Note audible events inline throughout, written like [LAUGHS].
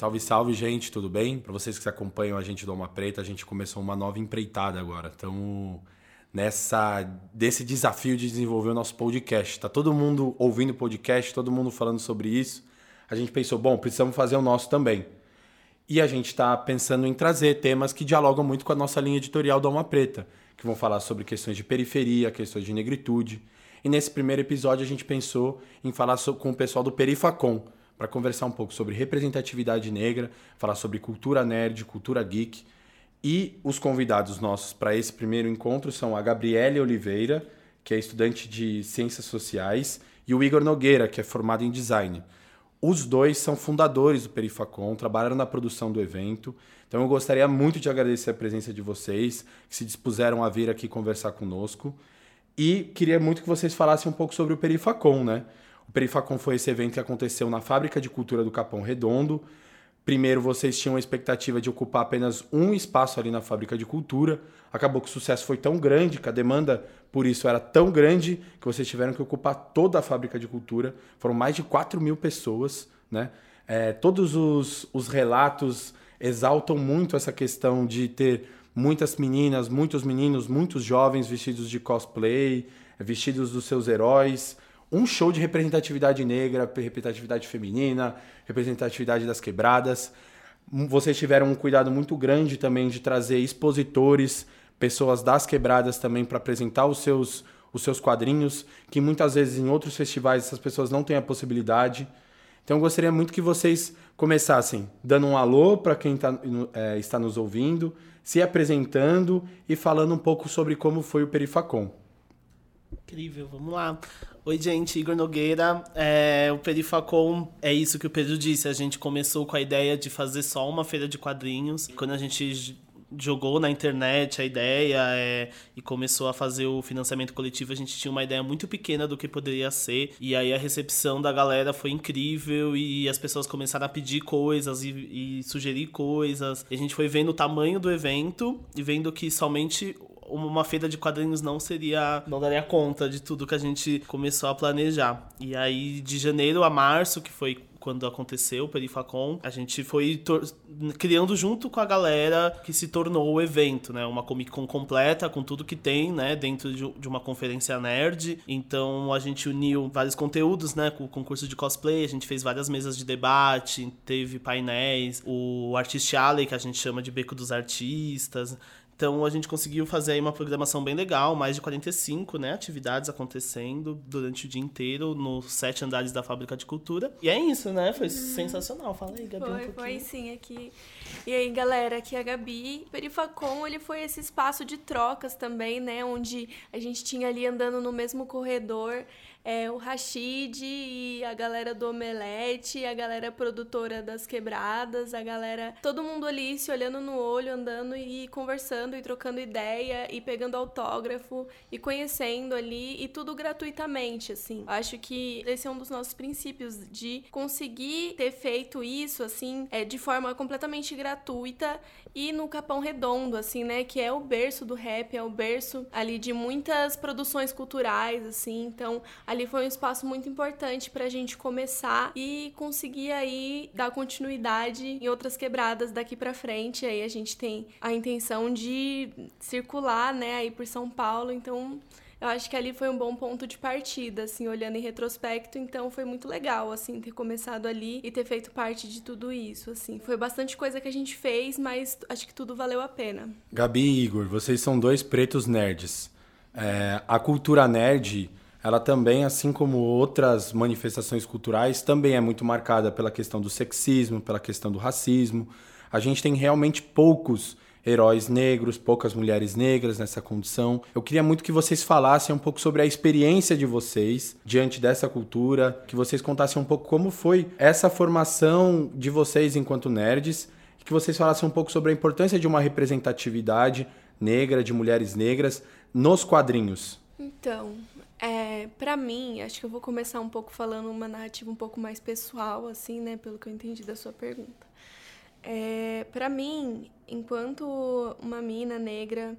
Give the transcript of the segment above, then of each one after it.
Salve, salve, gente, tudo bem? Para vocês que acompanham a gente do Alma Preta, a gente começou uma nova empreitada agora. Estamos nessa desse desafio de desenvolver o nosso podcast. Tá todo mundo ouvindo o podcast, todo mundo falando sobre isso. A gente pensou, bom, precisamos fazer o nosso também. E a gente está pensando em trazer temas que dialogam muito com a nossa linha editorial do Alma Preta, que vão falar sobre questões de periferia, questões de negritude. E nesse primeiro episódio a gente pensou em falar com o pessoal do Perifacom, para conversar um pouco sobre representatividade negra, falar sobre cultura nerd, cultura geek. E os convidados nossos para esse primeiro encontro são a Gabriele Oliveira, que é estudante de Ciências Sociais, e o Igor Nogueira, que é formado em Design. Os dois são fundadores do Perifacom, trabalharam na produção do evento. Então eu gostaria muito de agradecer a presença de vocês, que se dispuseram a vir aqui conversar conosco. E queria muito que vocês falassem um pouco sobre o Perifacom, né? O Perifacom foi esse evento que aconteceu na Fábrica de Cultura do Capão Redondo. Primeiro, vocês tinham a expectativa de ocupar apenas um espaço ali na Fábrica de Cultura. Acabou que o sucesso foi tão grande, que a demanda por isso era tão grande, que vocês tiveram que ocupar toda a Fábrica de Cultura. Foram mais de 4 mil pessoas. Né? É, todos os, os relatos exaltam muito essa questão de ter muitas meninas, muitos meninos, muitos jovens vestidos de cosplay, vestidos dos seus heróis um show de representatividade negra, representatividade feminina, representatividade das quebradas. Vocês tiveram um cuidado muito grande também de trazer expositores, pessoas das quebradas também para apresentar os seus, os seus quadrinhos, que muitas vezes em outros festivais essas pessoas não têm a possibilidade. Então eu gostaria muito que vocês começassem dando um alô para quem tá, é, está nos ouvindo, se apresentando e falando um pouco sobre como foi o Perifacom. Incrível, vamos lá. Oi, gente, Igor Nogueira. É, o Perifacom é isso que o Pedro disse. A gente começou com a ideia de fazer só uma feira de quadrinhos. Quando a gente jogou na internet a ideia é, e começou a fazer o financiamento coletivo, a gente tinha uma ideia muito pequena do que poderia ser. E aí a recepção da galera foi incrível e as pessoas começaram a pedir coisas e, e sugerir coisas. E a gente foi vendo o tamanho do evento e vendo que somente uma feira de quadrinhos não seria. não daria conta de tudo que a gente começou a planejar. E aí, de janeiro a março, que foi quando aconteceu o Perifacom, a gente foi criando junto com a galera que se tornou o evento, né? Uma Comic Con completa com tudo que tem, né? Dentro de, de uma conferência nerd. Então a gente uniu vários conteúdos, né? Com o concurso de cosplay, a gente fez várias mesas de debate, teve painéis, o Artist Alley, que a gente chama de Beco dos Artistas. Então a gente conseguiu fazer aí uma programação bem legal, mais de 45 né, atividades acontecendo durante o dia inteiro nos sete andares da Fábrica de Cultura. E é isso, né? Foi uhum. sensacional. Fala aí, Gabi. Foi, um foi sim, aqui. E aí, galera, aqui é a Gabi. Perifacom, ele foi esse espaço de trocas também, né? Onde a gente tinha ali andando no mesmo corredor é, o Rashid e a galera do Omelete, a galera produtora das quebradas, a galera. Todo mundo ali se olhando no olho, andando e conversando e trocando ideia e pegando autógrafo e conhecendo ali e tudo gratuitamente, assim. Acho que esse é um dos nossos princípios de conseguir ter feito isso, assim, é, de forma completamente gratuita e no Capão Redondo, assim, né? Que é o berço do rap, é o berço ali de muitas produções culturais, assim. Então, ali foi um espaço muito importante pra gente começar e conseguir aí dar continuidade em outras quebradas daqui pra frente. Aí a gente tem a intenção de circular, né, aí por São Paulo. Então, eu acho que ali foi um bom ponto de partida, assim, olhando em retrospecto, então foi muito legal, assim, ter começado ali e ter feito parte de tudo isso, assim. Foi bastante coisa que a gente fez, mas acho que tudo valeu a pena. Gabi e Igor, vocês são dois pretos nerds. É, a cultura nerd, ela também, assim como outras manifestações culturais, também é muito marcada pela questão do sexismo, pela questão do racismo. A gente tem realmente poucos heróis negros, poucas mulheres negras nessa condição. Eu queria muito que vocês falassem um pouco sobre a experiência de vocês diante dessa cultura, que vocês contassem um pouco como foi essa formação de vocês enquanto nerds, que vocês falassem um pouco sobre a importância de uma representatividade negra, de mulheres negras, nos quadrinhos. Então, é, para mim, acho que eu vou começar um pouco falando uma narrativa um pouco mais pessoal, assim, né, pelo que eu entendi da sua pergunta. É, para mim, enquanto uma mina negra,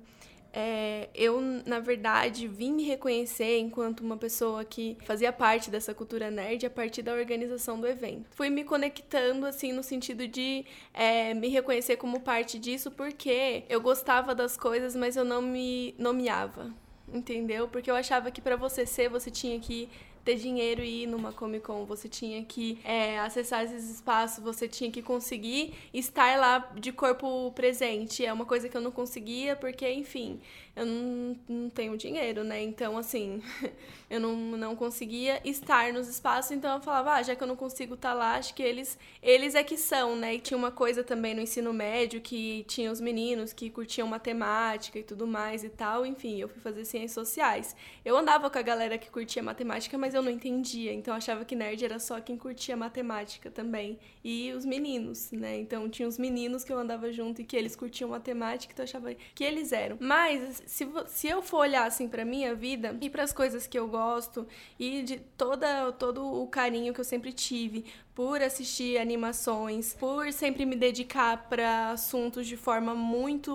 é, eu, na verdade, vim me reconhecer enquanto uma pessoa que fazia parte dessa cultura nerd a partir da organização do evento. Fui me conectando, assim, no sentido de é, me reconhecer como parte disso, porque eu gostava das coisas, mas eu não me nomeava, entendeu? Porque eu achava que para você ser, você tinha que ter dinheiro e ir numa Comic Con, você tinha que é, acessar esses espaços, você tinha que conseguir estar lá de corpo presente. É uma coisa que eu não conseguia, porque, enfim, eu não, não tenho dinheiro, né? Então, assim, [LAUGHS] eu não, não conseguia estar nos espaços, então eu falava, ah, já que eu não consigo estar lá, acho que eles, eles é que são, né? E tinha uma coisa também no ensino médio que tinha os meninos que curtiam matemática e tudo mais e tal, enfim, eu fui fazer ciências sociais. Eu andava com a galera que curtia matemática, mas eu não entendia, então achava que nerd era só quem curtia matemática também. E os meninos, né? Então tinha os meninos que eu andava junto e que eles curtiam matemática, então eu achava que eles eram. Mas se, se eu for olhar assim pra minha vida e para as coisas que eu gosto e de toda, todo o carinho que eu sempre tive por assistir animações, por sempre me dedicar para assuntos de forma muito.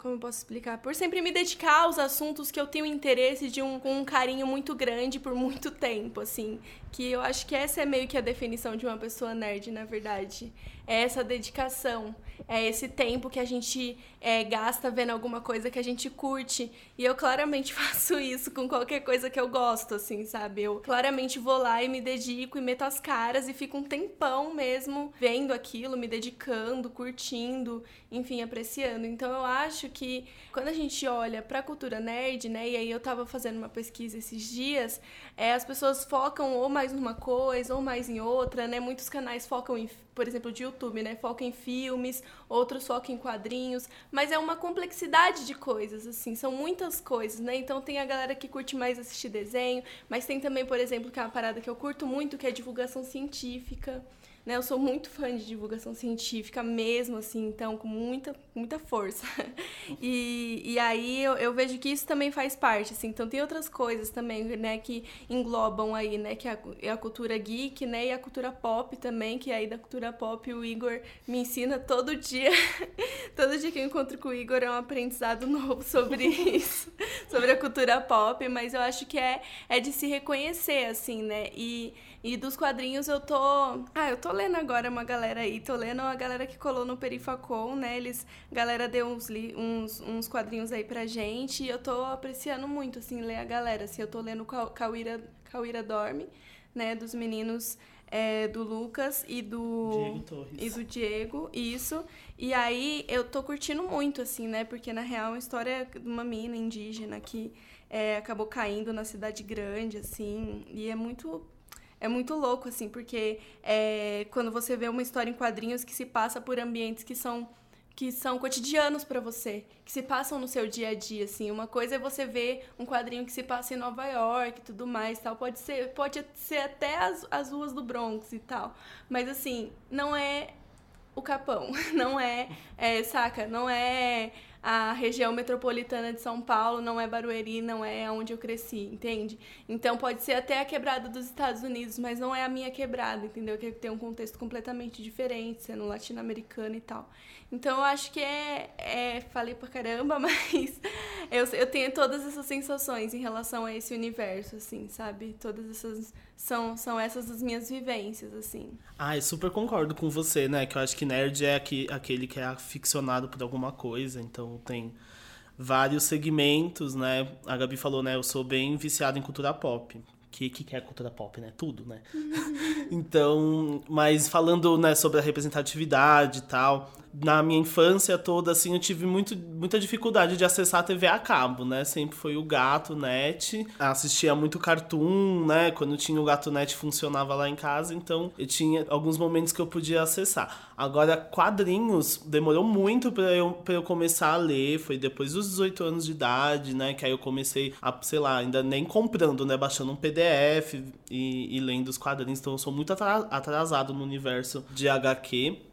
Como eu posso explicar? Por sempre me dedicar aos assuntos que eu tenho interesse de um, com um carinho muito grande por muito tempo, assim. Que eu acho que essa é meio que a definição de uma pessoa nerd, na verdade. É essa dedicação é esse tempo que a gente é, gasta vendo alguma coisa que a gente curte. E eu claramente [LAUGHS] faço isso com qualquer coisa que eu gosto, assim, sabe? Eu claramente vou lá e me dedico e meto as caras e fico um tempão mesmo vendo aquilo, me dedicando, curtindo, enfim, apreciando. Então eu acho que quando a gente olha pra cultura nerd, né? E aí eu tava fazendo uma pesquisa esses dias, é, as pessoas focam ou mais numa coisa ou mais em outra, né? Muitos canais focam em por exemplo, de YouTube, né? Foca em filmes, outros focam em quadrinhos, mas é uma complexidade de coisas, assim, são muitas coisas, né? Então tem a galera que curte mais assistir desenho, mas tem também, por exemplo, que é uma parada que eu curto muito, que é divulgação científica né? Eu sou muito fã de divulgação científica mesmo, assim, então, com muita, muita força. E, e aí eu, eu vejo que isso também faz parte, assim. Então, tem outras coisas também, né, que englobam aí, né, que é a, cultura geek, né, e a cultura pop também, que aí da cultura pop o Igor me ensina todo dia. [LAUGHS] todo dia que eu encontro com o Igor é um aprendizado [LAUGHS] novo sobre isso, sobre a cultura pop, mas eu acho que é, é de se reconhecer, assim, né? E e dos quadrinhos eu tô. Ah, eu tô lendo agora uma galera aí. Tô lendo a galera que colou no Perifacon, né? Eles. A galera deu uns, uns, uns quadrinhos aí pra gente. E eu tô apreciando muito, assim, ler a galera. Assim, eu tô lendo Cauíra, Cauíra Dorme, né? Dos meninos. É, do Lucas e do Diego Torres. e do Diego, isso. E aí eu tô curtindo muito assim, né? Porque na real é uma história de uma mina indígena que é, acabou caindo na cidade grande assim, e é muito é muito louco, assim, porque é, quando você vê uma história em quadrinhos que se passa por ambientes que são que são cotidianos para você, que se passam no seu dia a dia, assim. Uma coisa é você ver um quadrinho que se passa em Nova York e tudo mais, tal. Pode ser, pode ser até as, as ruas do Bronx e tal. Mas, assim, não é o Capão, [LAUGHS] não é, é saca? Não é a região metropolitana de São Paulo, não é Barueri, não é onde eu cresci, entende? Então pode ser até a quebrada dos Estados Unidos, mas não é a minha quebrada, entendeu? Que tem um contexto completamente diferente, sendo latino-americano e tal. Então eu acho que é, é falei pra caramba, [LAUGHS] mas eu, eu tenho todas essas sensações em relação a esse universo, assim, sabe? Todas essas são, são essas as minhas vivências, assim. Ah, eu super concordo com você, né? Que eu acho que nerd é aqui, aquele que é aficionado por alguma coisa, então tem vários segmentos, né? A Gabi falou, né? Eu sou bem viciado em cultura pop. Que, que é cultura pop, né? Tudo, né? [LAUGHS] então, mas falando né, sobre a representatividade e tal, na minha infância toda, assim, eu tive muito, muita dificuldade de acessar a TV a cabo, né? Sempre foi o Gato Net. Assistia muito Cartoon, né? Quando tinha o Gato Net funcionava lá em casa, então eu tinha alguns momentos que eu podia acessar. Agora, quadrinhos, demorou muito para eu, pra eu começar a ler. Foi depois dos 18 anos de idade, né? Que aí eu comecei a, sei lá, ainda nem comprando, né? Baixando um PDF e, e lendo os quadrinhos. Então eu sou muito atrasado no universo de HQ.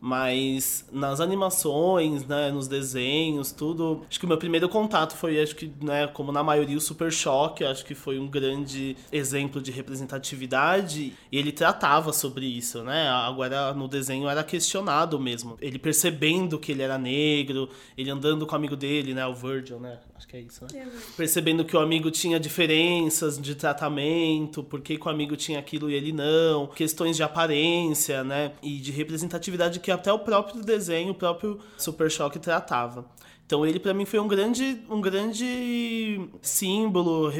Mas nas animações, né, nos desenhos, tudo. Acho que o meu primeiro contato foi, acho que, né, como na maioria, o Super Choque. Acho que foi um grande exemplo de representatividade. E ele tratava sobre isso, né? Agora no desenho era questionado mesmo. Ele percebendo que ele era negro, ele andando com o amigo dele, né, o Virgil, né? Acho que é isso, né? É percebendo que o amigo tinha diferenças de tratamento, por que, que o amigo tinha aquilo e ele não, questões de aparência, né? E de representatividade que que até o próprio desenho, o próprio Super Choque tratava. Então ele para mim foi um grande, um grande símbolo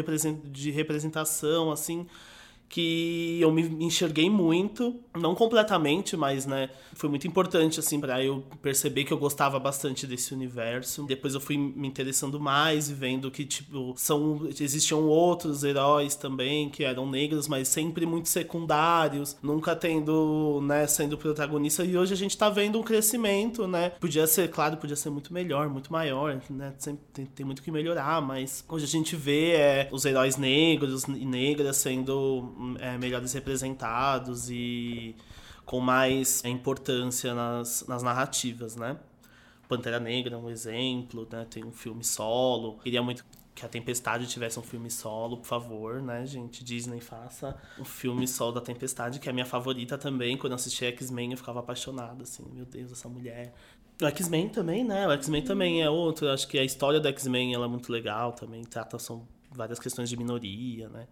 de representação assim que eu me enxerguei muito, não completamente, mas né, foi muito importante assim para eu perceber que eu gostava bastante desse universo. Depois eu fui me interessando mais e vendo que tipo são existiam outros heróis também que eram negros, mas sempre muito secundários, nunca tendo, né, sendo protagonista e hoje a gente tá vendo um crescimento, né? Podia ser, claro, podia ser muito melhor, muito maior, né? Sempre tem, tem muito que melhorar, mas hoje a gente vê é, os heróis negros e negras sendo é, melhores representados e com mais importância nas, nas narrativas, né? Pantera Negra é um exemplo, né? Tem um filme solo. Queria muito que a Tempestade tivesse um filme solo, por favor, né, gente? Disney faça um filme solo da Tempestade, que é a minha favorita também. Quando eu assisti X-Men, eu ficava apaixonada, assim, meu Deus, essa mulher. O X-Men também, né? O X-Men também é outro. Acho que a história do X-Men é muito legal também. Trata são várias questões de minoria, né?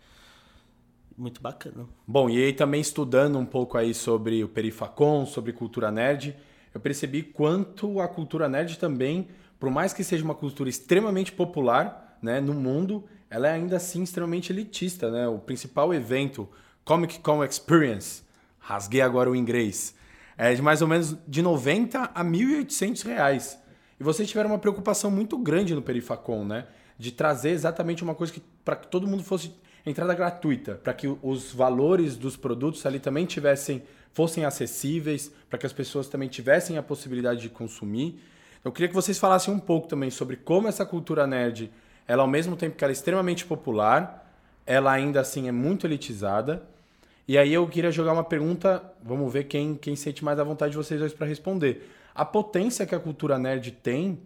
Muito bacana. Bom, e aí também estudando um pouco aí sobre o Perifacon, sobre cultura nerd, eu percebi quanto a cultura nerd também, por mais que seja uma cultura extremamente popular, né, no mundo, ela é ainda assim extremamente elitista, né? O principal evento, Comic Con Experience, rasguei agora o inglês, é de mais ou menos de 90 a 1.800 reais. E vocês tiveram uma preocupação muito grande no Perifacon, né? De trazer exatamente uma coisa que para que todo mundo fosse entrada gratuita, para que os valores dos produtos ali também tivessem fossem acessíveis, para que as pessoas também tivessem a possibilidade de consumir. Eu queria que vocês falassem um pouco também sobre como essa cultura nerd, ela ao mesmo tempo que ela é extremamente popular, ela ainda assim é muito elitizada. E aí eu queria jogar uma pergunta, vamos ver quem, quem sente mais à vontade de vocês dois para responder. A potência que a cultura nerd tem,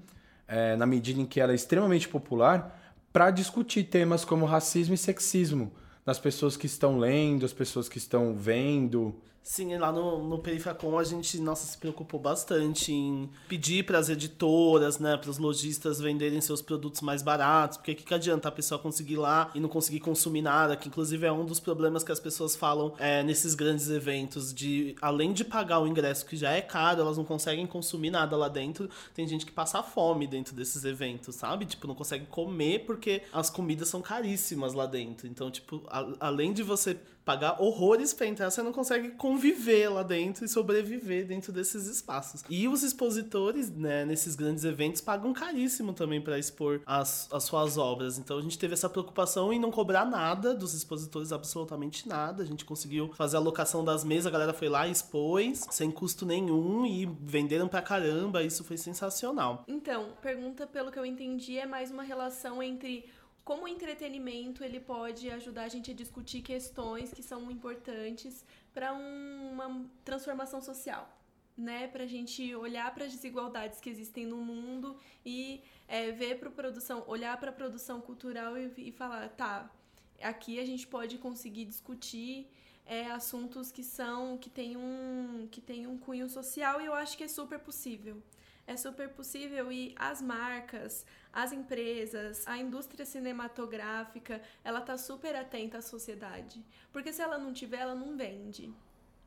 é, na medida em que ela é extremamente popular, para discutir temas como racismo e sexismo nas pessoas que estão lendo, as pessoas que estão vendo. Sim, lá no, no Perifacom a gente, nossa, se preocupou bastante em pedir para as editoras, né, para os lojistas venderem seus produtos mais baratos, porque que, que adianta a pessoa conseguir ir lá e não conseguir consumir nada, que inclusive é um dos problemas que as pessoas falam é, nesses grandes eventos, de além de pagar o ingresso que já é caro, elas não conseguem consumir nada lá dentro, tem gente que passa fome dentro desses eventos, sabe? Tipo, não consegue comer porque as comidas são caríssimas lá dentro. Então, tipo, a, além de você pagar horrores para entrar, você não consegue conviver lá dentro e sobreviver dentro desses espaços. E os expositores, né, nesses grandes eventos, pagam caríssimo também para expor as, as suas obras. Então a gente teve essa preocupação em não cobrar nada dos expositores, absolutamente nada. A gente conseguiu fazer a locação das mesas, a galera foi lá e expôs, sem custo nenhum, e venderam pra caramba. Isso foi sensacional. Então, pergunta, pelo que eu entendi, é mais uma relação entre como o entretenimento ele pode ajudar a gente a discutir questões que são importantes para uma transformação social, né? Para a gente olhar para as desigualdades que existem no mundo e é, ver para produção, olhar para a produção cultural e, e, falar, tá, aqui a gente pode conseguir discutir é, assuntos que são que tem um que tem um cunho social e eu acho que é super possível é super possível e as marcas, as empresas, a indústria cinematográfica, ela tá super atenta à sociedade. Porque se ela não tiver, ela não vende,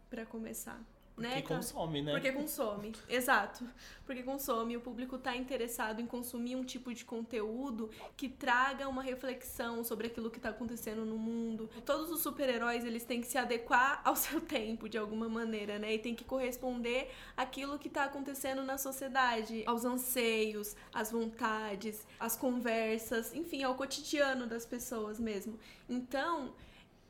para começar. Porque né? consome, né? Porque consome, exato. Porque consome, o público está interessado em consumir um tipo de conteúdo que traga uma reflexão sobre aquilo que está acontecendo no mundo. Todos os super-heróis, eles têm que se adequar [LAUGHS] ao seu tempo, de alguma maneira, né? E tem que corresponder àquilo que está acontecendo na sociedade, aos anseios, às vontades, às conversas, enfim, ao cotidiano das pessoas mesmo. Então,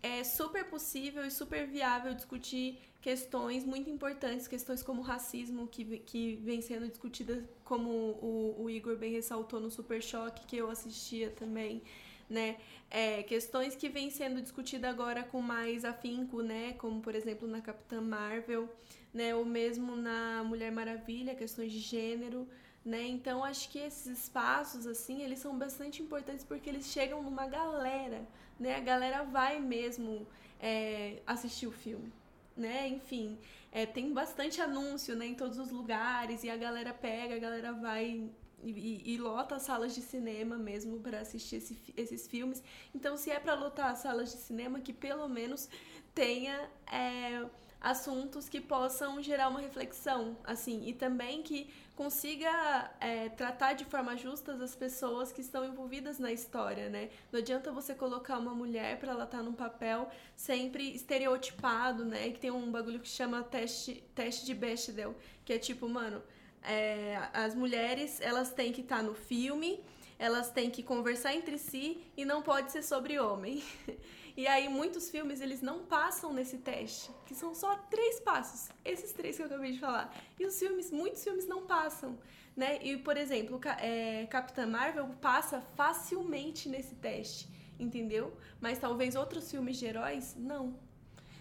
é super possível e super viável discutir questões muito importantes, questões como racismo, que, que vem sendo discutida, como o, o Igor bem ressaltou no Super Choque, que eu assistia também, né? É, questões que vêm sendo discutidas agora com mais afinco, né? Como, por exemplo, na Capitã Marvel, né? Ou mesmo na Mulher Maravilha, questões de gênero, né? Então acho que esses espaços assim, eles são bastante importantes porque eles chegam numa galera, né? A galera vai mesmo é, assistir o filme, né? Enfim, é, tem bastante anúncio, né? Em todos os lugares e a galera pega, a galera vai e, e, lota as salas de cinema mesmo para assistir esse, esses filmes. Então, se é para lotar as salas de cinema, que pelo menos tenha é, assuntos que possam gerar uma reflexão, assim, e também que consiga é, tratar de forma justa as pessoas que estão envolvidas na história, né? Não adianta você colocar uma mulher para ela estar tá num papel sempre estereotipado, né? Que tem um bagulho que chama teste, teste de Bechdel, que é tipo, mano, é, as mulheres elas têm que estar tá no filme, elas têm que conversar entre si e não pode ser sobre homem. [LAUGHS] E aí muitos filmes eles não passam nesse teste, que são só três passos, esses três que eu acabei de falar. E os filmes, muitos filmes não passam, né? E por exemplo, é, Capitã Marvel passa facilmente nesse teste, entendeu? Mas talvez outros filmes de heróis não.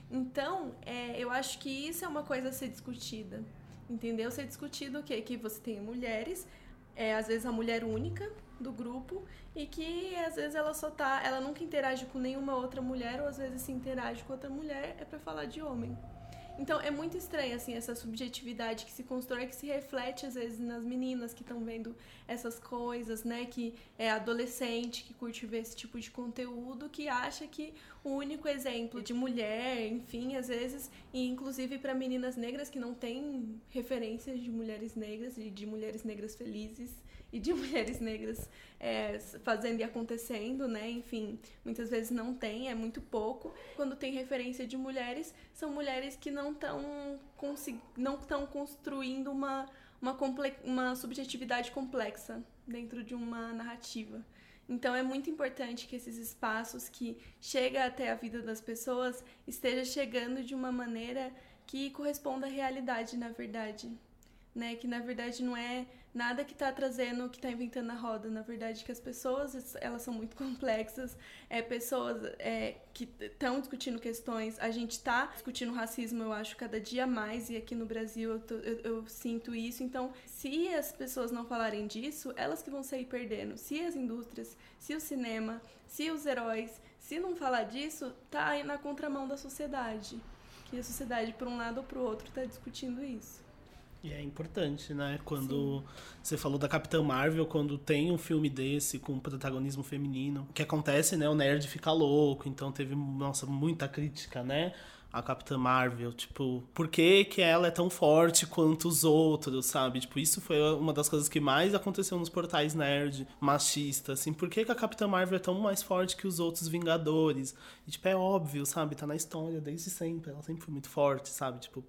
Então, é, eu acho que isso é uma coisa a ser discutida, entendeu? Ser discutido o quê? Que você tem mulheres, é, às vezes a mulher única, do grupo e que às vezes ela só tá, ela nunca interage com nenhuma outra mulher ou às vezes se interage com outra mulher é para falar de homem. Então é muito estranho assim essa subjetividade que se constrói, que se reflete às vezes nas meninas que estão vendo essas coisas, né? Que é adolescente que curte ver esse tipo de conteúdo, que acha que o único exemplo de mulher, enfim, às vezes, e inclusive para meninas negras que não têm referências de mulheres negras e de mulheres negras felizes e de [LAUGHS] mulheres negras é, fazendo e acontecendo, né? Enfim, muitas vezes não tem, é muito pouco. Quando tem referência de mulheres, são mulheres que não estão não estão construindo uma, uma, uma subjetividade complexa dentro de uma narrativa. Então é muito importante que esses espaços que chegam até a vida das pessoas esteja chegando de uma maneira que corresponda à realidade, na verdade. Né? Que na verdade não é nada que está trazendo, que está inventando a roda. Na verdade, que as pessoas, elas são muito [LAUGHS] complexas. É, pessoas é, que estão discutindo questões. A gente está discutindo racismo, eu acho, cada dia mais. E aqui no Brasil eu, tô, eu, eu, sinto isso. Então, se as pessoas não falarem disso, elas que vão sair perdendo. Se as indústrias, se o cinema, se os heróis, se não falar disso, tá aí na contramão da sociedade. Que a sociedade, por um lado ou por outro, está discutindo isso. E é importante, né? Quando Sim. você falou da Capitã Marvel, quando tem um filme desse com protagonismo feminino, o que acontece, né? O nerd fica louco, então teve, nossa, muita crítica, né? A Capitã Marvel, tipo, por que, que ela é tão forte quanto os outros, sabe? Tipo, isso foi uma das coisas que mais aconteceu nos portais nerd machistas, assim, por que, que a Capitã Marvel é tão mais forte que os outros Vingadores? E, tipo, é óbvio, sabe? Tá na história desde sempre, ela sempre foi muito forte, sabe? Tipo,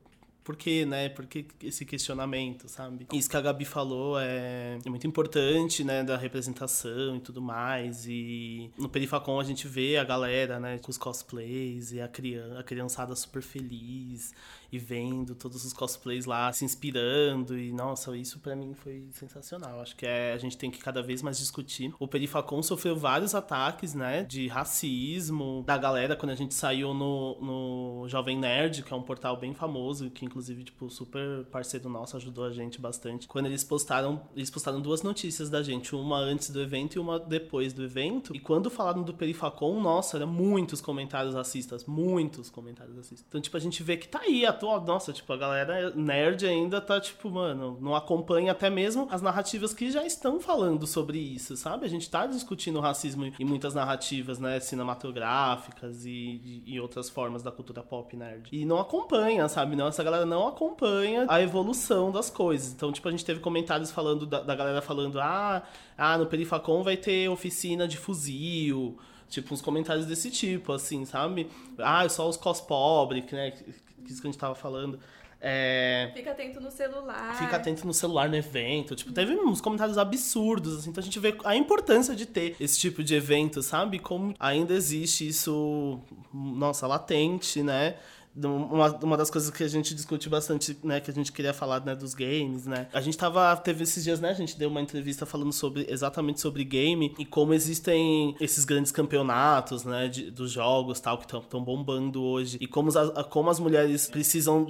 por que, né? Por que esse questionamento, sabe? Isso que a Gabi falou é, é muito importante, né? Da representação e tudo mais. E no Perifacon a gente vê a galera, né? Com os cosplays e a, criança, a criançada super feliz e vendo todos os cosplays lá, se inspirando. E, nossa, isso para mim foi sensacional. Acho que é, a gente tem que cada vez mais discutir. O Perifacon sofreu vários ataques, né? De racismo da galera quando a gente saiu no, no Jovem Nerd, que é um portal bem famoso, que inclusive, tipo, super parceiro nosso, ajudou a gente bastante. Quando eles postaram, eles postaram duas notícias da gente, uma antes do evento e uma depois do evento. E quando falaram do Perifacon, nossa, eram muitos comentários racistas, muitos comentários racistas. Então, tipo, a gente vê que tá aí, atual, nossa, tipo, a galera nerd ainda tá, tipo, mano, não acompanha até mesmo as narrativas que já estão falando sobre isso, sabe? A gente tá discutindo racismo em muitas narrativas, né, cinematográficas e, e outras formas da cultura pop nerd. E não acompanha, sabe? Não, essa galera não acompanha a evolução das coisas. Então, tipo, a gente teve comentários falando da, da galera falando: ah, ah, no Perifacon vai ter oficina de fuzil. Tipo, uns comentários desse tipo, assim, sabe? Ah, só os cos pobres, né? Isso que a gente tava falando. É... Fica atento no celular. Fica atento no celular no evento. Tipo, teve uns comentários absurdos, assim. Então a gente vê a importância de ter esse tipo de evento, sabe? Como ainda existe isso, nossa, latente, né? Uma, uma das coisas que a gente discute bastante, né, que a gente queria falar, né, dos games, né? A gente tava, teve esses dias, né, a gente deu uma entrevista falando sobre, exatamente sobre game e como existem esses grandes campeonatos, né, de, dos jogos, tal, que estão bombando hoje e como as, como as mulheres precisam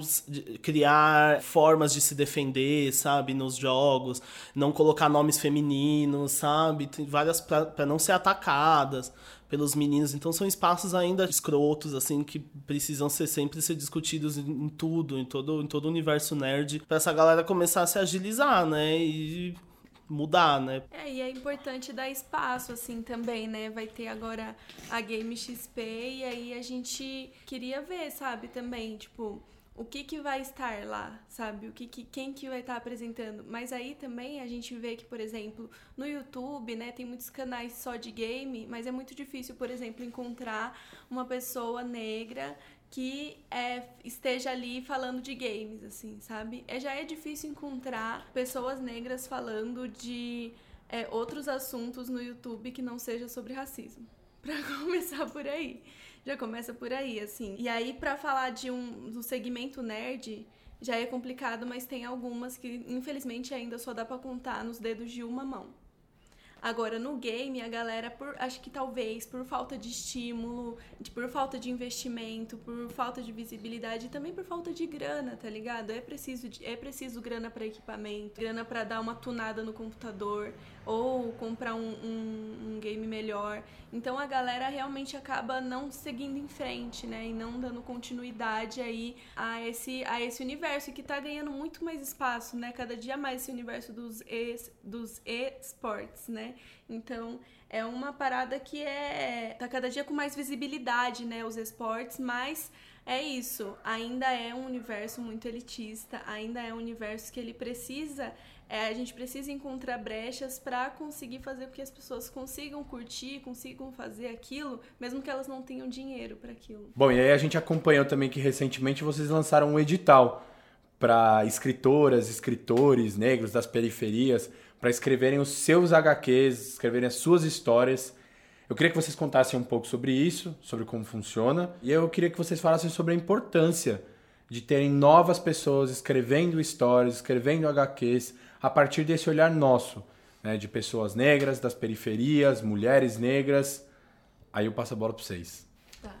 criar formas de se defender, sabe, nos jogos, não colocar nomes femininos, sabe? Tem várias para não ser atacadas pelos meninos. Então são espaços ainda escrotos, assim, que precisam ser sempre ser discutidos em, tudo, em todo, em todo o universo nerd, para essa galera começar a se agilizar, né? E mudar, né? É, e é importante dar espaço, assim, também, né? Vai ter agora a Game XP e aí a gente queria ver, sabe, também, tipo o que, que vai estar lá, sabe? O que, que quem que vai estar apresentando. Mas aí também a gente vê que, por exemplo, no YouTube, né, tem muitos canais só de game, mas é muito difícil, por exemplo, encontrar uma pessoa negra que é, esteja ali falando de games, assim, sabe? É, já é difícil encontrar pessoas negras falando de é, outros assuntos no YouTube que não seja sobre racismo. Pra [LAUGHS] começar por aí. Já começa por aí, assim. E aí, para falar de um do segmento nerd, já é complicado, mas tem algumas que, infelizmente, ainda só dá para contar nos dedos de uma mão. Agora, no game, a galera, por, acho que talvez por falta de estímulo, de, por falta de investimento, por falta de visibilidade e também por falta de grana, tá ligado? É preciso, é preciso grana para equipamento, grana para dar uma tunada no computador ou comprar um, um, um, game melhor. Então a galera realmente acaba não seguindo em frente, né? E não dando continuidade aí a esse, a esse universo que tá ganhando muito mais espaço, né? Cada dia mais esse universo dos e, dos esportes, né? Então é uma parada que é tá cada dia com mais visibilidade, né? Os esportes, mas é isso. Ainda é um universo muito elitista, ainda é um universo que ele precisa é, a gente precisa encontrar brechas para conseguir fazer com que as pessoas consigam curtir, consigam fazer aquilo, mesmo que elas não tenham dinheiro para aquilo. Bom, e aí a gente acompanhou também que recentemente vocês lançaram um edital para escritoras, escritores negros das periferias para escreverem os seus HQs, escreverem as suas histórias. Eu queria que vocês contassem um pouco sobre isso, sobre como funciona, e eu queria que vocês falassem sobre a importância de terem novas pessoas escrevendo histórias, escrevendo HQs, a partir desse olhar nosso, né, de pessoas negras, das periferias, mulheres negras. Aí eu passo a bola para vocês. Tá.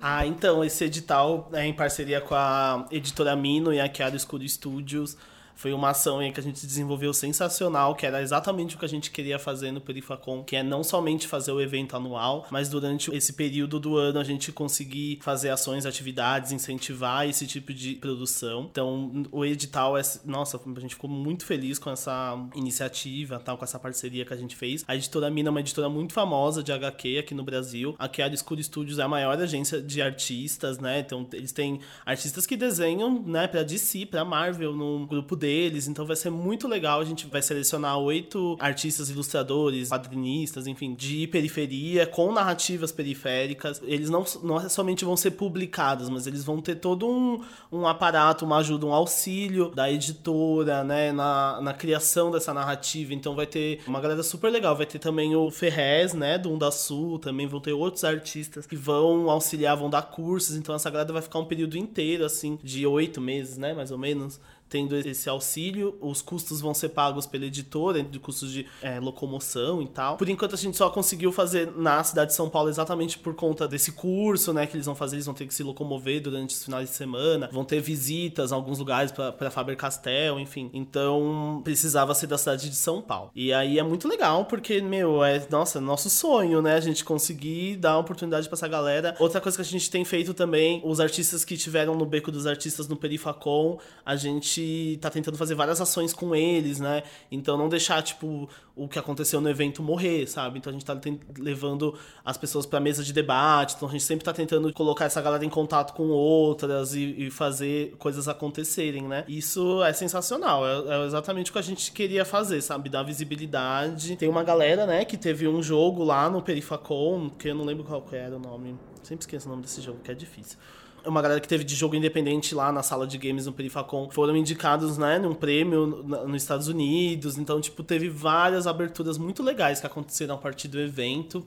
Ah, então, esse edital é em parceria com a editora Mino e a Chiado Escuro Studios. Foi uma ação aí que a gente desenvolveu sensacional, que era exatamente o que a gente queria fazer no Perifacom, que é não somente fazer o evento anual, mas durante esse período do ano a gente conseguir fazer ações, atividades, incentivar esse tipo de produção. Então, o edital é, nossa, a gente ficou muito feliz com essa iniciativa, tal, com essa parceria que a gente fez. A editora Mina é uma editora muito famosa de HQ aqui no Brasil. A Chiara School Studios é a maior agência de artistas, né? Então, eles têm artistas que desenham, né, para DC, para Marvel no grupo deles então vai ser muito legal. A gente vai selecionar oito artistas, ilustradores, quadrinistas, enfim, de periferia, com narrativas periféricas. Eles não, não somente vão ser publicados, mas eles vão ter todo um, um aparato, uma ajuda, um auxílio da editora, né, na, na criação dessa narrativa. Então vai ter uma galera super legal. Vai ter também o Ferrez, né, do Unda Sul, também vão ter outros artistas que vão auxiliar, vão dar cursos. Então essa galera vai ficar um período inteiro, assim, de oito meses, né, mais ou menos, tendo esse auxílio, os custos vão ser pagos pela editora, de custos de é, locomoção e tal. Por enquanto a gente só conseguiu fazer na cidade de São Paulo exatamente por conta desse curso, né, que eles vão fazer, eles vão ter que se locomover durante os finais de semana, vão ter visitas em alguns lugares para Faber-Castell, enfim. Então precisava ser da cidade de São Paulo. E aí é muito legal porque, meu, é, nossa, nosso sonho, né, a gente conseguir dar oportunidade para essa galera. Outra coisa que a gente tem feito também, os artistas que tiveram no Beco dos Artistas no Perifacom, a gente gente tá tentando fazer várias ações com eles, né? Então não deixar, tipo, o que aconteceu no evento morrer, sabe? Então a gente tá levando as pessoas pra mesa de debate, então a gente sempre tá tentando colocar essa galera em contato com outras e, e fazer coisas acontecerem, né? Isso é sensacional, é, é, exatamente o que a gente queria fazer, sabe? Dar visibilidade. Tem uma galera, né, que teve um jogo lá no Perifacom, que eu não lembro qual era o nome. Sempre esqueço o nome desse jogo, que é difícil uma galera que teve de jogo independente lá na sala de games no Perifacom foram indicados, né, num prêmio nos Estados Unidos. Então, tipo, teve várias aberturas muito legais que aconteceram a partir do evento.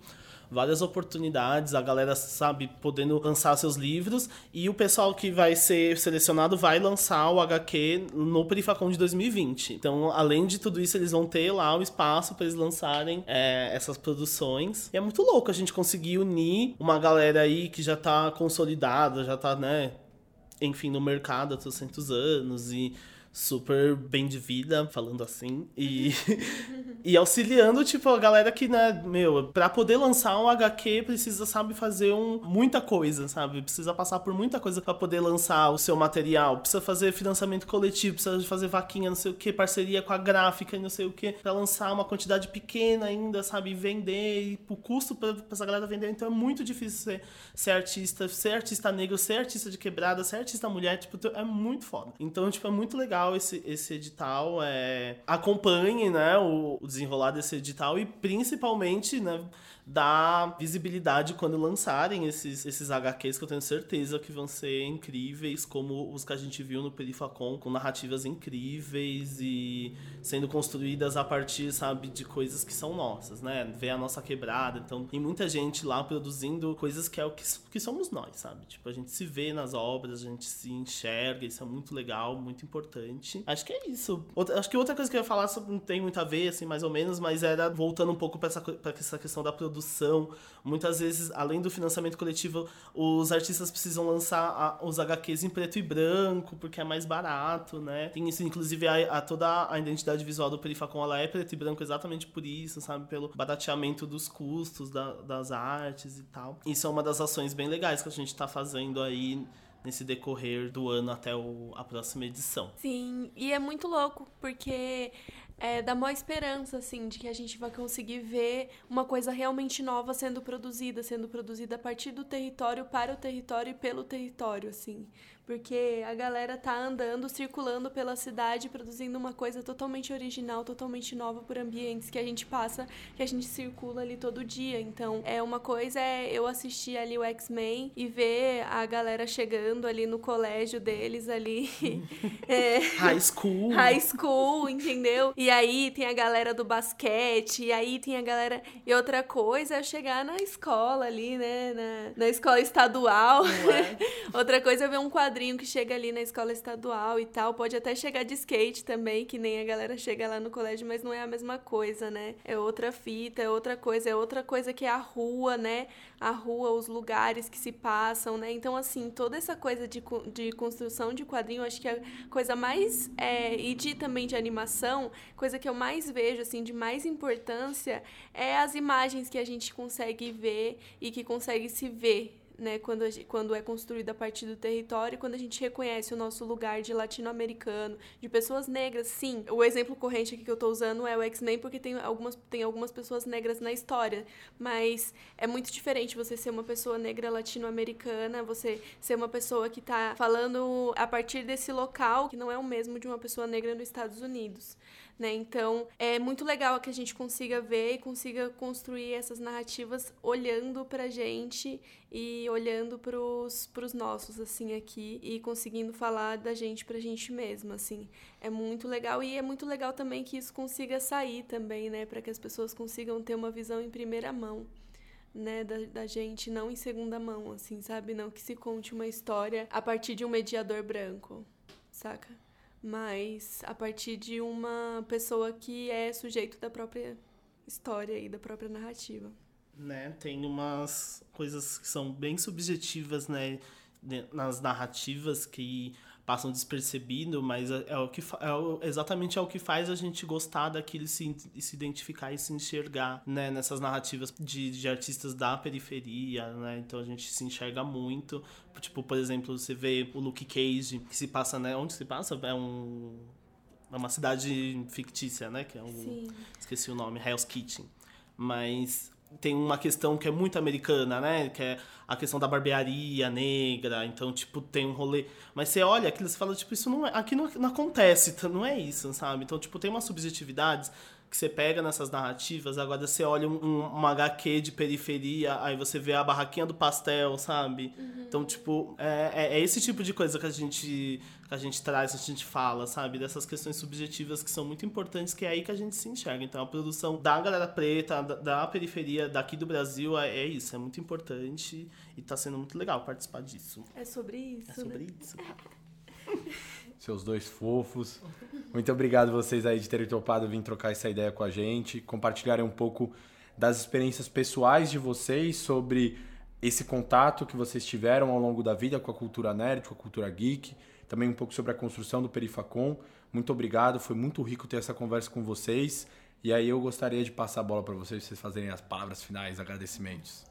Várias oportunidades, a galera, sabe, podendo lançar seus livros, e o pessoal que vai ser selecionado vai lançar o HQ no Perifacon de 2020. Então, além de tudo isso, eles vão ter lá o espaço para eles lançarem é, essas produções. E é muito louco a gente conseguir unir uma galera aí que já tá consolidada, já tá, né, enfim, no mercado há 300 anos e super bem de vida, falando assim, e, [LAUGHS] [LAUGHS] e auxiliando, tipo, a galera que, né, meu, pra poder lançar um HQ precisa, sabe, fazer um, muita coisa, sabe? Precisa passar por muita coisa para poder lançar o seu material, precisa fazer financiamento coletivo, precisa fazer vaquinha, não sei o que, parceria com a gráfica e não sei o que, pra lançar uma quantidade pequena ainda, sabe, vender, e o custo pra, pra essa galera vender, então é muito difícil ser, ser artista, ser artista negro, ser artista de quebrada, ser artista mulher, tipo, é muito foda. Então, tipo, é muito legal legal esse, esse edital. É, acompanhe né, o, o desenrolar desse edital e principalmente né, dar visibilidade quando lançarem esses, esses HQs que eu tenho certeza que vão ser incríveis, como os que a gente viu no Perifacon, com narrativas incríveis e sendo construídas a partir, sabe, de coisas que são nossas, né? Ver a nossa quebrada. Então, tem muita gente lá produzindo coisas que é o que, que somos nós, sabe? Tipo, a gente se vê nas obras, a gente se enxerga, isso é muito legal, muito importante. Acho que é isso. Outra, acho que outra coisa que eu ia falar não tem muito a ver, assim, mais ou menos, mas era voltando um pouco para essa, pra essa questão da produção produção. Muitas vezes, além do financiamento coletivo, os artistas precisam lançar a, os HQs em preto e branco, porque é mais barato, né? Tem isso, inclusive, a, a toda a identidade visual do Perifacon, ela é preto e branco exatamente por isso, sabe? Pelo barateamento dos custos da, das artes e tal. Isso é uma das ações bem legais que a gente está fazendo aí nesse decorrer do ano até o, a próxima edição. Sim, e é muito louco, porque é, dá maior esperança, assim, de que a gente vai conseguir ver uma coisa realmente nova sendo produzida, sendo produzida a partir do território, para o território e pelo território, assim porque a galera tá andando, circulando pela cidade, produzindo uma coisa totalmente original, totalmente nova por ambientes que a gente passa, que a gente circula ali todo dia. Então, é uma coisa é eu assistir ali o X-Men e ver a galera chegando ali no colégio deles ali. [LAUGHS] é, high school. High school, entendeu? E aí tem a galera do basquete, e aí tem a galera. E outra coisa é chegar na escola ali, né? Na, na escola estadual. É? [LAUGHS] outra coisa é ver um quadro padrinho que chega ali na escola estadual e tal, pode até chegar de skate também, que nem a galera chega lá no colégio, mas não é a mesma coisa, né? É outra fita, é outra coisa, é outra coisa que é a rua, né? A rua, os lugares que se passam, né? Então, assim, toda essa coisa de, de construção de quadrinho, acho que a coisa mais. É, e de também de animação, coisa que eu mais vejo, assim, de mais importância é as imagens que a gente consegue ver e que consegue se ver né, quando, a, quando é construída a partir do território, quando a gente reconhece o nosso lugar de latino-americano, de pessoas negras, sim. O exemplo corrente aqui que eu estou usando é o X-Men, porque tem algumas, tem algumas pessoas negras na história, mas é muito diferente você ser uma pessoa negra latino-americana, você ser uma pessoa que está falando a partir desse local, que não é o mesmo de uma pessoa negra nos Estados Unidos né? Então, é muito legal que a gente consiga ver e consiga construir essas narrativas olhando pra gente e olhando pros, pros nossos, assim, aqui e conseguindo falar da gente pra gente mesma, assim. É muito legal e é muito legal também que isso consiga sair também, né? Para que as pessoas consigam ter uma visão em primeira mão. Né, da, da gente, não em segunda mão, assim, sabe? Não que se conte uma história a partir de um mediador branco, saca? Mas a partir de uma pessoa que é sujeito da própria história e da própria narrativa. Né, tem umas coisas que são bem subjetivas, né, nas narrativas que passam despercebido, mas é, é o que é o, exatamente é o que faz a gente gostar daquilo se, se identificar e se enxergar, né, nessas narrativas de, de artistas da periferia, né? Então a gente se enxerga muito. Tipo, por exemplo, você vê o Luke Cage, que se passa, né, onde se passa? É um é uma cidade fictícia, né, que é um Sim. esqueci o nome, Hell's Kitchen. Mas tem uma questão que é muito americana, né? Que é a questão da barbearia negra. Então, tipo, tem um rolê. Mas você olha aquilo e fala, tipo, isso não é. Aqui não, não acontece, [LAUGHS] não é isso, sabe? Então, tipo, tem umas subjetividades que você pega nessas narrativas, agora você olha um, um, uma HQ de periferia, aí você vê a barraquinha do pastel, sabe? Uhum. Então, tipo, é, é, é, esse tipo de coisa que a gente que a gente traz, que a gente fala, sabe? Dessas questões subjetivas que são muito importantes, que é aí que a gente se enxerga. Então, a produção da galera preta, da, da periferia, daqui do Brasil, é, é, isso, é muito importante e tá sendo muito legal participar disso. É sobre isso. É sobre né? isso. [LAUGHS] Seus dois fofos. Muito obrigado vocês aí de terem topado vir trocar essa ideia com a gente, compartilharem um pouco das experiências pessoais de vocês sobre esse contato que vocês tiveram ao longo da vida com a cultura nerd, com a cultura geek, também um pouco sobre a construção do Perifacom. Muito obrigado, foi muito rico ter essa conversa com vocês. E aí eu gostaria de passar a bola para vocês, vocês fazerem as palavras finais, agradecimentos.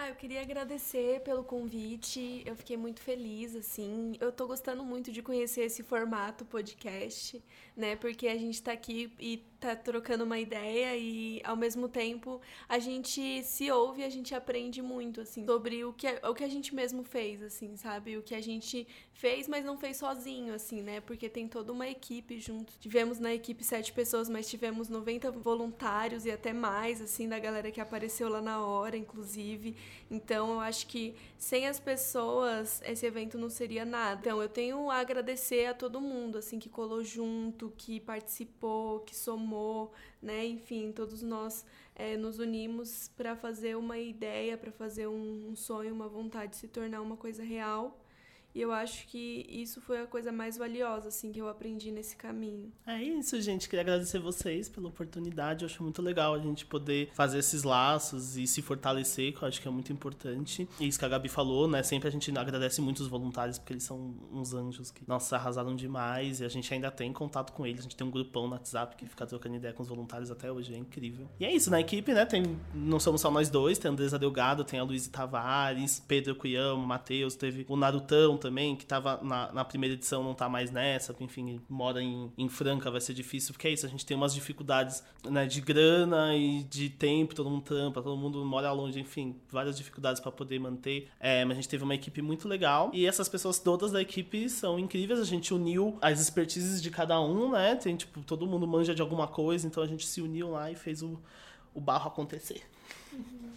Ah, eu queria agradecer pelo convite. Eu fiquei muito feliz, assim. Eu tô gostando muito de conhecer esse formato podcast, né? Porque a gente tá aqui e tá trocando uma ideia e ao mesmo tempo a gente se ouve a gente aprende muito assim sobre o que o que a gente mesmo fez assim sabe? O que a gente fez mas não fez sozinho assim né? Porque tem toda uma equipe junto. Tivemos na equipe sete pessoas mas tivemos 90 voluntários e até mais assim da galera que apareceu lá na hora inclusive. Então eu acho que sem as pessoas esse evento não seria nada. Então eu tenho a agradecer a todo mundo assim que colou junto que participou que somou amor, né? Enfim, todos nós é, nos unimos para fazer uma ideia, para fazer um, um sonho, uma vontade de se tornar uma coisa real. E eu acho que isso foi a coisa mais valiosa, assim, que eu aprendi nesse caminho. É isso, gente. Queria agradecer vocês pela oportunidade. Eu acho muito legal a gente poder fazer esses laços e se fortalecer, que eu acho que é muito importante. E isso que a Gabi falou, né? Sempre a gente agradece muito os voluntários, porque eles são uns anjos que, nossa, arrasaram demais. E a gente ainda tem contato com eles. A gente tem um grupão no WhatsApp que fica trocando ideia com os voluntários até hoje. É incrível. E é isso, na equipe, né? Tem, não somos só nós dois. Tem a Andresa Delgado, tem a Luiz Tavares, Pedro Cuyama, Matheus, teve o Narutão também, que tava na, na primeira edição, não tá mais nessa, enfim, mora em, em Franca, vai ser difícil, porque é isso, a gente tem umas dificuldades né, de grana e de tempo, todo mundo tampa, todo mundo mora longe, enfim, várias dificuldades para poder manter. É, mas a gente teve uma equipe muito legal e essas pessoas todas da equipe são incríveis, a gente uniu as expertises de cada um, né? Tem, tipo, todo mundo manja de alguma coisa, então a gente se uniu lá e fez o, o barro acontecer.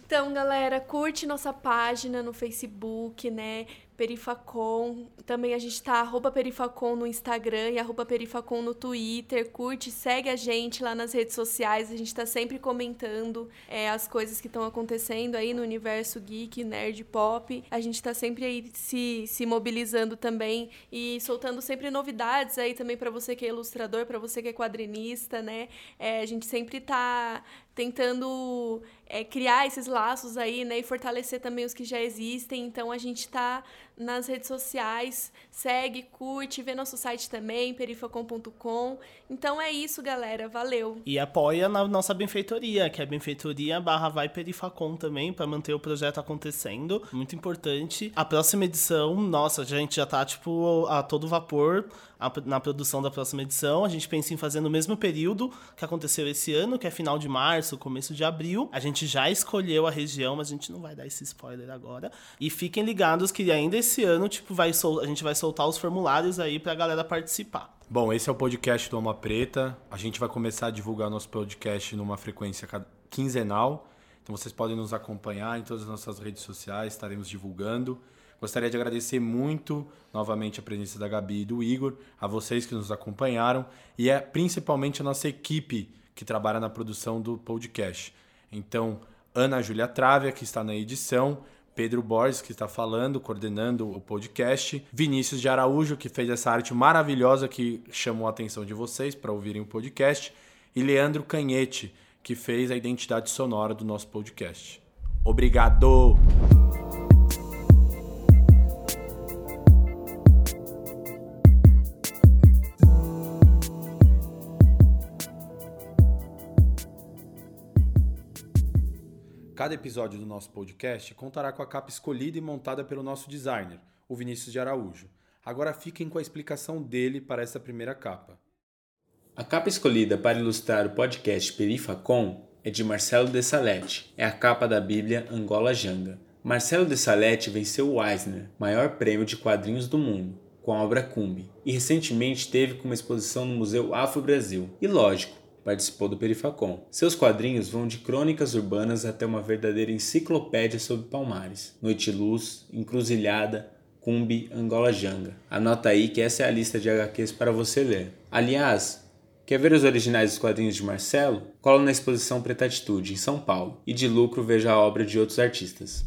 Então, galera, curte nossa página no Facebook, né? Perifacom. Também a gente tá arroba Perifacom no Instagram e arroba Perifacom no Twitter. Curte, segue a gente lá nas redes sociais. A gente tá sempre comentando é, as coisas que estão acontecendo aí no universo geek, nerd, pop. A gente tá sempre aí se, se mobilizando também e soltando sempre novidades aí também para você que é ilustrador, para você que é quadrinista, né? É, a gente sempre tá tentando é, criar esses laços aí, né? E fortalecer também os que já existem. Então a gente tá nas redes sociais. Segue, curte, vê nosso site também, perifacom.com. Então é isso, galera. Valeu. E apoia na nossa benfeitoria, que é benfeitoria barra vai perifacom também, para manter o projeto acontecendo. Muito importante. A próxima edição, nossa, a gente já tá, tipo, a todo vapor na produção da próxima edição. A gente pensa em fazer no mesmo período que aconteceu esse ano, que é final de março, começo de abril. A gente já escolheu a região, mas a gente não vai dar esse spoiler agora. E fiquem ligados que ainda esse ano, tipo, vai sol... a gente vai soltar os formulários aí pra galera participar. Bom, esse é o podcast do Alma Preta. A gente vai começar a divulgar nosso podcast numa frequência quinzenal. Então vocês podem nos acompanhar em todas as nossas redes sociais, estaremos divulgando. Gostaria de agradecer muito novamente a presença da Gabi e do Igor, a vocês que nos acompanharam e é principalmente a nossa equipe que trabalha na produção do podcast. Então, Ana Júlia Trávia, que está na edição, Pedro Borges, que está falando, coordenando o podcast, Vinícius de Araújo, que fez essa arte maravilhosa que chamou a atenção de vocês para ouvirem o podcast, e Leandro Canhete, que fez a identidade sonora do nosso podcast. Obrigado! Cada episódio do nosso podcast contará com a capa escolhida e montada pelo nosso designer, o Vinícius de Araújo. Agora fiquem com a explicação dele para essa primeira capa. A capa escolhida para ilustrar o podcast Perifacom é de Marcelo de Salete. É a capa da Bíblia Angola Janga. Marcelo de Salete venceu o Eisner, maior prêmio de quadrinhos do mundo, com a obra Cumbi, e recentemente teve como exposição no Museu Afro Brasil. E lógico, participou do Perifacom. Seus quadrinhos vão de crônicas urbanas até uma verdadeira enciclopédia sobre Palmares. Noite Luz, Encruzilhada, Cumbi, Angola Janga. Anota aí que essa é a lista de HQs para você ler. Aliás, quer ver os originais dos quadrinhos de Marcelo? Cola na exposição Preta Atitude, em São Paulo. E de lucro veja a obra de outros artistas.